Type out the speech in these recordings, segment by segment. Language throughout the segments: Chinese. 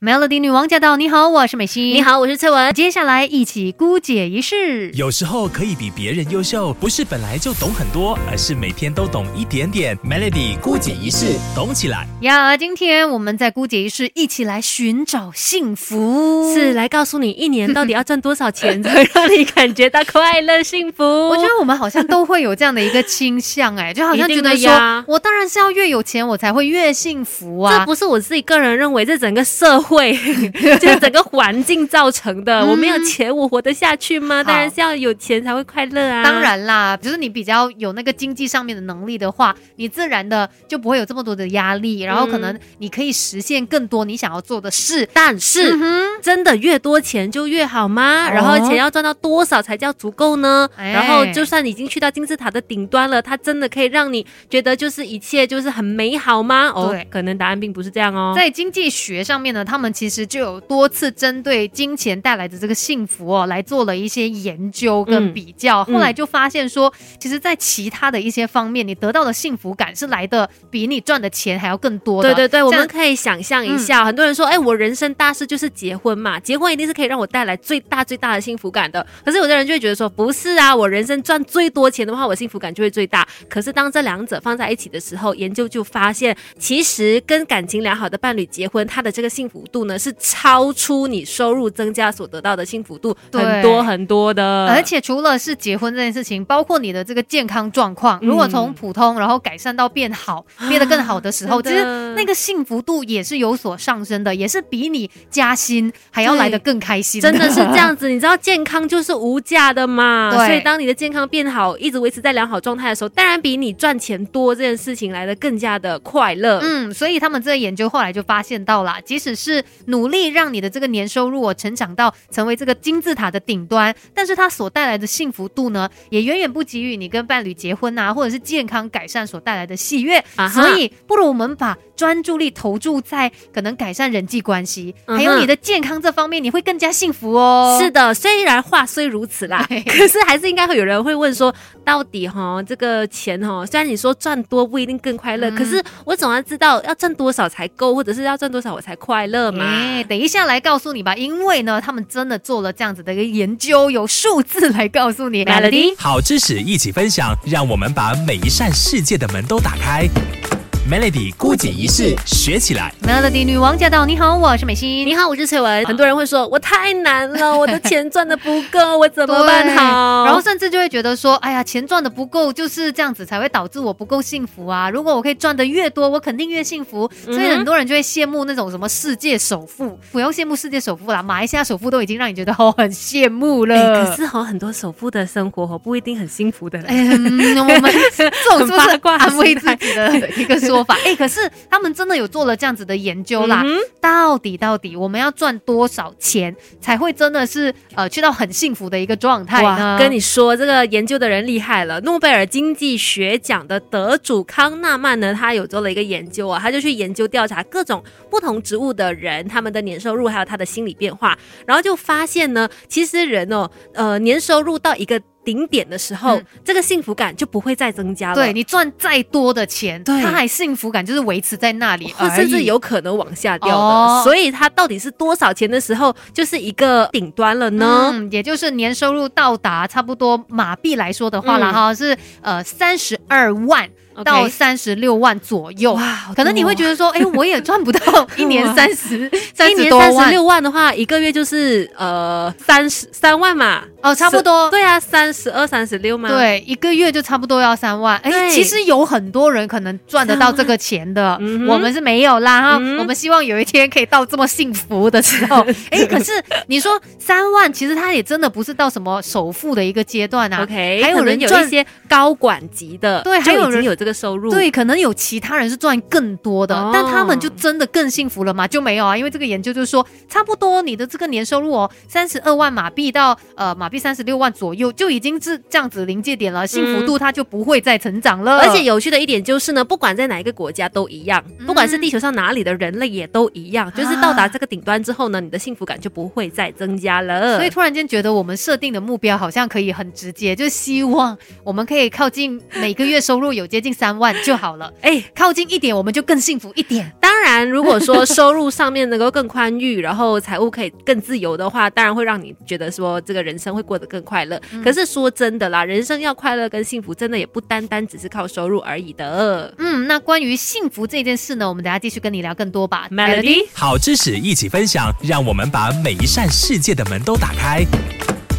Melody 女王驾到！你好，我是美心。你，好，我是翠文。接下来一起姑解一世。有时候可以比别人优秀，不是本来就懂很多，而是每天都懂一点点。Melody 孤解一世，懂起来。呀，今天我们在姑解一世一起来寻找幸福。是来告诉你一年到底要赚多少钱，才会让你感觉到快乐幸福。我觉得我们好像都会有这样的一个倾向，哎，就好像觉得呀，我当然是要越有钱，我才会越幸福啊。这不是我自己个人认为，这整个社会 就是整个环境造成的。我没有钱，我活得下去吗？当然是要有钱才会快乐啊。当，然啦，就是你比较有那个经济上面的能力的话，你自然的就不会有这么多的压力，然后可能你可以实现更多你想要做的事。但是、嗯真的越多钱就越好吗？哦然后钱要赚到多少才叫足够呢？哎然后就算你已经去到金字塔的顶端了，它真的可以让你觉得就是一切就是很美好吗？哦，可能答案并不是这样哦。在经济学上面呢，他们其实就有多次针对金钱带来的这个幸福哦，来做了一些研究跟嗯比较。嗯后来就发现说，其实，在其他的一些方面，你得到的幸福感是来的比你赚的钱还要更多的。对对对，我们可以想象一下，很多人说，哎，我人生大事就是结婚嘛，结婚一定是可以让我带来最大最大的幸福感的。可是有的人就会觉得说，不是啊，我人生赚最多钱的话，我幸福感就会最大。可是当这两者放在一起的时候，研究就发现，其实跟感情良好的伴侣结婚，他的这个幸福度呢是超出你收入增加所得到的幸福度对很多很多的。而且除了是结婚这件事情，包括你的这个健康状况，如果从普通然后改善到变好，变得更好的时候，其实那个幸福度也是有所上升的，也是比你加薪还要来得更开心。真的是这。样子，你知道健康就是无价的嘛，对所以当你的健康变好，一直维持在良好状态的时候，当然比你赚钱多这件事情来的更加的快乐。嗯，所以他们这个研究后来就发现到啦，即使是努力让你的这个年收入哦成长到成为这个金字塔的顶端，但是它所带来的幸福度呢，也远远不及于你跟伴侣结婚啊，或者是健康改善所带来的喜悦。啊所以，不如我们把专注力投注在可能改善人际关系，嗯还有你的健康这方面，你会更加幸福哦。是的，虽然话虽如此啦，可是还是应该会有人会问说，到底哈这个钱哈，虽然你说赚多不一定更快乐，嗯可是我总要知道要赚多少才够，或者是要赚多少我才快乐嘛。哎，等一下来告诉你吧，因为呢，他们真的做了这样子的一个研究，有数字来告诉你。Melody 好知识一起分享，让我们把每一扇世界的门都打开。Melody 孤解一式，学起来。Melody 女王驾到！你好，我是美心。你好，我是翠文。很多人会说，我太难了，我的钱赚的不够，我怎么办好？然后甚至就会觉得说，哎呀，钱赚的不够，就是这样子才会导致我不够幸福啊。如果我可以赚的越多，我肯定越幸福。所以很多人就会羡慕那种什么世界首富，不要羡慕世界首富啦，马来西亚首富都已经让你觉得哦很羡慕了。哎，可是哦，很多首富的生活哦不一定很幸福的。哎，嗯我们 这种是不是安慰自己的一个说法？哎，可是他们真的有做了这样子的研究啦。嗯到底到底我们要赚多少钱才会真的是呃去到很幸福的一个状态呢？跟你说，这个研究的人厉害了。诺贝尔经济学奖的得主康纳曼呢，他有做了一个研究啊，他就去研究调查各种不同职务的人，他们的年收入还有他的心理变化，然后就发现呢，其实人哦，呃，年收入到一个顶点的时候，嗯。这个幸福感就不会再增加了。对你赚再多的钱，对。他还幸福感就是维持在那里或甚至有可能往下掉的，哦。所以它到底是多少钱的时候，就是一个顶端了呢？嗯，也就是年收入到达差不多马币来说的话啦，嗯。哈、是呃三十二万到三十六万左右。哇可能你会觉得说，哎，我也赚不到 一年三十三一年三十六万的话，一个月就是呃三十三万嘛，哦，差不多。对啊，三十二、三十六嘛。，对，一个月就差不多要三万。哎，其实有很多人可能赚得到这个钱的，嗯我们是没有啦哈。嗯我们希望有一天可以到这么幸福的时候。哎，可是你说三万，其实他也真的不是到什么首富的一个阶段啊。OK，还有人有一些高管级的，对还有人有这个收入。对，可能有其他人是赚更多的，哦但他们就真的更幸福了吗？就没有啊，因为这个研究就是说，差不多你的这个年收入哦，三十二万马币到呃马马币三十六万左右，就已经是这样子临界点了，幸福度它就不会再成长了。而且有趣的一点就是呢，不管在哪一个国家都一样，不管是地球上哪里的人类也都一样，就是到达这个顶端之后呢，你的幸福感就不会再增加了。所以突然间觉得我们设定的目标好像可以很直接，就是希望我们可以靠近每个月收入有接近三万就好了。哎，靠近一点我们就更幸福一点。当然，如果说收入上面能够更宽裕，然后财务可以更自由的话，当然会让你觉得说这个人生会过得更快乐。可是说真的啦，人生要快乐跟幸福，真的也不单单只是靠收入而已的。嗯，那关于幸福这件事呢，我们等下继续跟你聊更多吧。Melody，好知识一起分享，让我们把每一扇世界的门都打开。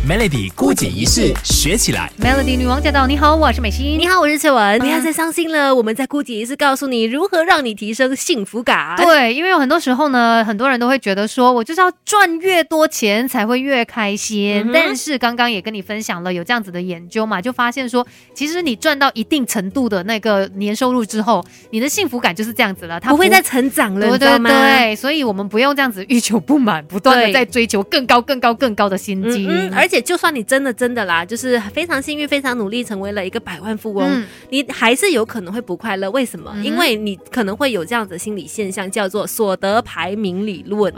Melody 孤解一式学起来。Melody 女王驾到！你好，我是美心。你好，我是翠文。不要再伤心了，我们在孤解一式告诉你如何让你提升幸福感。对，因为有很多时候呢，很多人都会觉得说，我就是要赚越多钱才会越开心。但是刚刚也跟你分享了有这样子的研究嘛，就发现说，其实你赚到一定程度的那个年收入之后，你的幸福感就是这样子了，它不会再成长了，对对对。所以我们不用这样子欲求不满，不断的在追求更高、更高、更高的薪金，而且就算你真的。真的啦，就是非常幸运，非常努力，成为了一个百万富翁。你还是有可能会不快乐，为什么？因为你可能会有这样子的心理现象，叫做所得排名理论。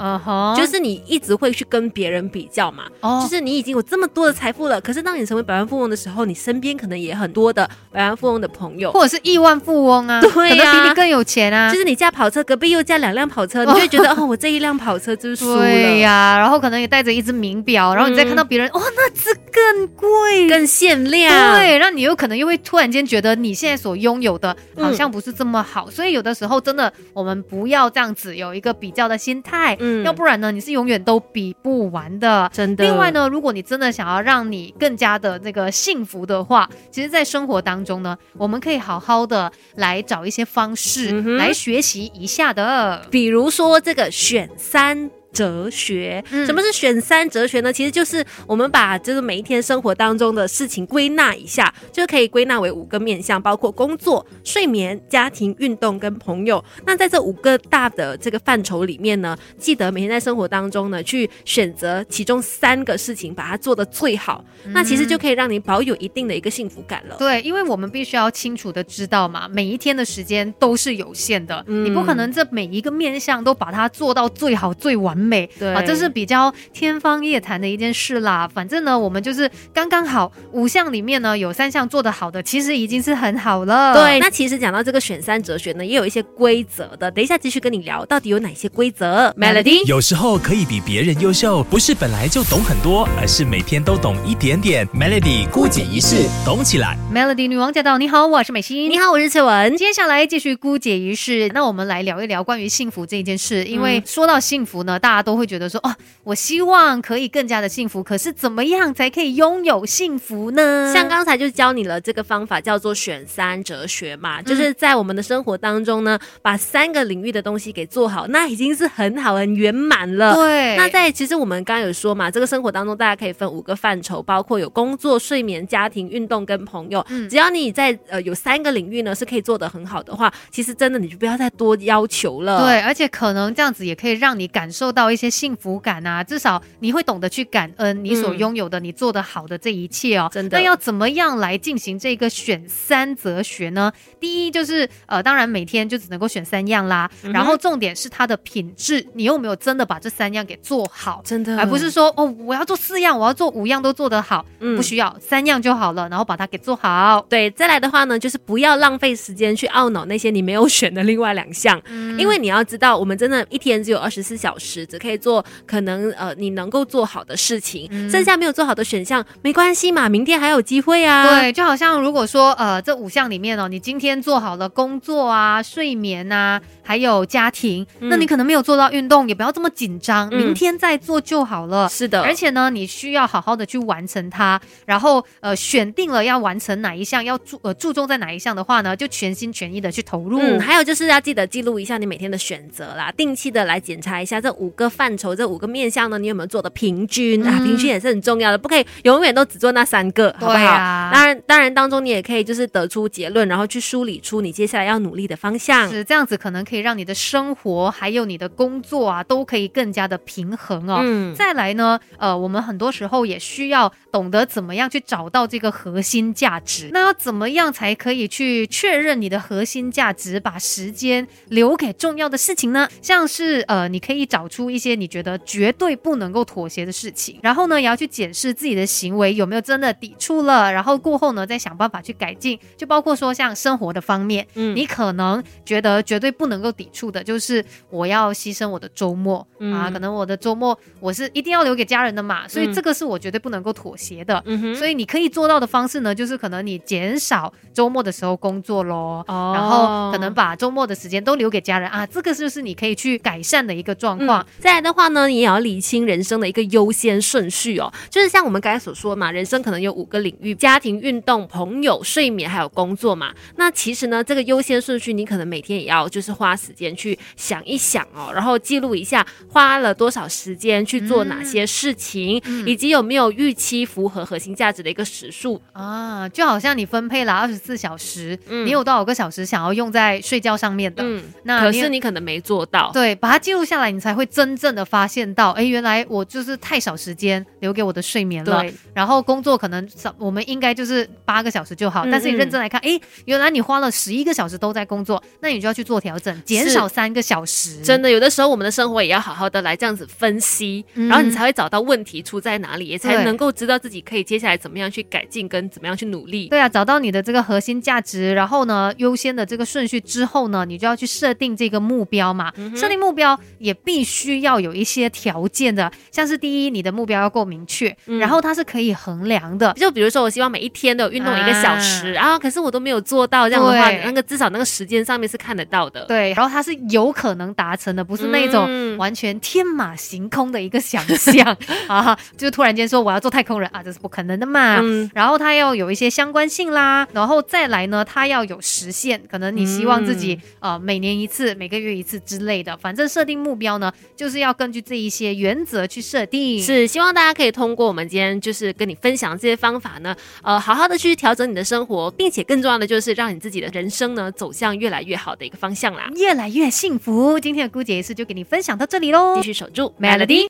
就是你一直会去跟别人比较嘛。哦，就是你已经有这么多的财富了，可是当你成为百万富翁的时候，你身边可能也很多的百万富翁的朋友，或者是亿万富翁啊，对呀，比你更有钱啊。就是你驾跑车，隔壁又驾两辆跑车，你就会觉得哦，我这一辆跑车就是输了。对呀，然后可能也带着一只名表，然后你再看到别人，哇，那只更贵、更限量，对，让你有可能又会突然间觉得你现在所拥有的好像不是这么好，所以有的时候真的我们不要这样子有一个比较的心态，嗯，要不然呢你是永远都比不完的，真的。另外呢，如果你真的想要让你更加的那个幸福的话，其实，在生活当中呢，我们可以好好的来找一些方式来学习一下的，比如说这个选三。哲学，什么是选三哲学呢？其实就是我们把就是每一天生活当中的事情归纳一下，就可以归纳为五个面向，包括工作、睡眠、家庭、运动跟朋友。那在这五个大的这个范畴里面呢，记得每天在生活当中呢，去选择其中三个事情，把它做得最好。那其实就可以让你保有一定的一个幸福感了。对，因为我们必须要清楚的知道嘛，每一天的时间都是有限的，你不可能这每一个面向都把它做到最好最完。美对啊，这是比较天方夜谭的一件事啦。反正呢，我们就是刚刚好五项里面呢有三项做得好的，其实已经是很好了。对，那其实讲到这个选三哲学呢，也有一些规则的。等一下继续跟你聊，到底有哪些规则？Melody，有时候可以比别人优秀，不是本来就懂很多，而是每天都懂一点点。Melody 孤解一世，懂起来。Melody 女王驾到！你好，我是美心。你好，我是翠文。接下来继续姑姐一世，那我们来聊一聊关于幸福这一件事。因为说到幸福呢，大家都会觉得说，哦，我希望可以更加的幸福。可是怎么样才可以拥有幸福呢？像刚才就教你了这个方法，叫做选三哲学嘛，就是在我们的生活当中呢，把三个领域的东西给做好，那已经是很好很圆满了。对。那在其实我们刚刚有说嘛，这个生活当中大家可以分五个范畴，包括有工作、睡眠、家庭、运动跟朋友。嗯。只要你在呃有三个领域呢是可以做得很好的话，其实真的你就不要再多要求了。对，而且可能这样子也可以让你感受到一些幸福感啊，至少你会懂得去感恩你所拥有的、你做的好的这一切哦。真的。那要怎么样来进行这个选三哲学呢？第一就是呃，当然每天就只能够选三样啦。然后重点是它的品质，你有没有真的把这三样给做好？真的，而不是说哦，我要做四样，我要做五样都做得好，嗯不需要三样就好了，然后把它给做好。对，再来的话呢，就是不要浪费时间去懊恼那些你没有选的另外两项，因为你要知道，我们真的一天只有二十四小时，只可以做可能呃你能够做好的事情，剩下没有做好的选项没关系嘛，明天还有机会啊。对，就好像如果说呃这五项里面哦，你今天做好了工作啊、睡眠啊，还有家庭，那你可能没有做到运动，也不要这么紧张，明天再做就好了。是的，而且呢，你需要好好的去完成它，然后呃选定了要完成哪一项。要注呃注重在哪一项的话呢，就全心全意的去投入。嗯，还有就是要记得记录一下你每天的选择啦，定期的来检查一下这五个范畴，这五个面向呢，你有没有做的平均、啊？嗯平均也是很重要的，不可以永远都只做那三个，好不好？啊当然，当然当中你也可以就是得出结论，然后去梳理出你接下来要努力的方向。是这样子，可能可以让你的生活还有你的工作啊，都可以更加的平衡哦。嗯，再来呢，呃，我们很多时候也需要懂得怎么样去找到这个核心价值。那要怎么样才可以去确认你的核心价值，把时间留给重要的事情呢？像是呃，你可以找出一些你觉得绝对不能够妥协的事情，然后呢，也要去检视自己的行为有没有真的抵触了，然后过后呢，再想办法去改进。就包括说像生活的方面，嗯。你可能觉得绝对不能够抵触的，就是我要牺牲我的周末、嗯。啊，可能我的周末我是一定要留给家人的嘛，所以嗯。这个是我绝对不能够妥协的。嗯哼，所以你可以做到的方式呢，就是可能你减少周末的时候工作咯，哦。然后可能把周末的时间都留给家人。啊，这个就是你可以去改善的一个状况。嗯再来的话呢，你也要理清人生的一个优先顺序哦。就是像我们刚才所说嘛，人生可能有五个领域：家庭、运动、朋友、睡眠，还有工作嘛。那其实呢，这个优先顺序，你可能每天也要就是花时间去想一想哦，然后记录一下花了多少时间去做哪些事情，嗯以及有没有预期符合核心价值的一个时数。啊，就好像你分配了二十四小时，嗯你有多少个小时想要用在睡觉上面的？嗯，那可是你可能没做到。对，把它记录下来，你才会真正的发现到，哎，原来我就是太少时间留给我的睡眠了。对，然后工作可能少，我们应该就是八个小时就好。嗯但是你嗯认真来看，哎，原来你花了十一个小时都在工作，那你就要去做调整，减少三个小时。真的，有的时候我们的生活也要好好的来这样子分析，嗯然后你才会找到问题出在哪里，也才能够知道自己可以接下来怎么样去改进，跟怎么样去努力。对啊，找到你的这个核心价值，然后呢，优先的这个顺序之后呢，你就要去设定这个目标嘛。嗯设定目标也必须要有一些条件的，像是第一，你的目标要够明确，嗯。然后它是可以衡量的。就比如说，我希望每一天都有运动一个小时啊可是我都没有做到，这样的话，那个至少那个时间上面是看得到的。对，然后它是有可能达成的，不是那种嗯。完全天马行空的一个想象。啊，就突然间说我要做太空人啊，这是不可能的嘛。嗯。然后它要有一些相关性啦，然后再来呢，它要有实现，可能你希望自己、呃每年一次、每个月一次之类的，反正设定目标呢，就是要根据这一些原则去设定。是希望大家可以通过我们今天就是跟你分享这些方法呢，呃，好好的去调整你的生活，并且更重要的就是让你自己的人生呢走向越来越好的一个方向啦。越来越幸福。今天的姑姐仪式就给你分享到这里喽，继续守住 Melody。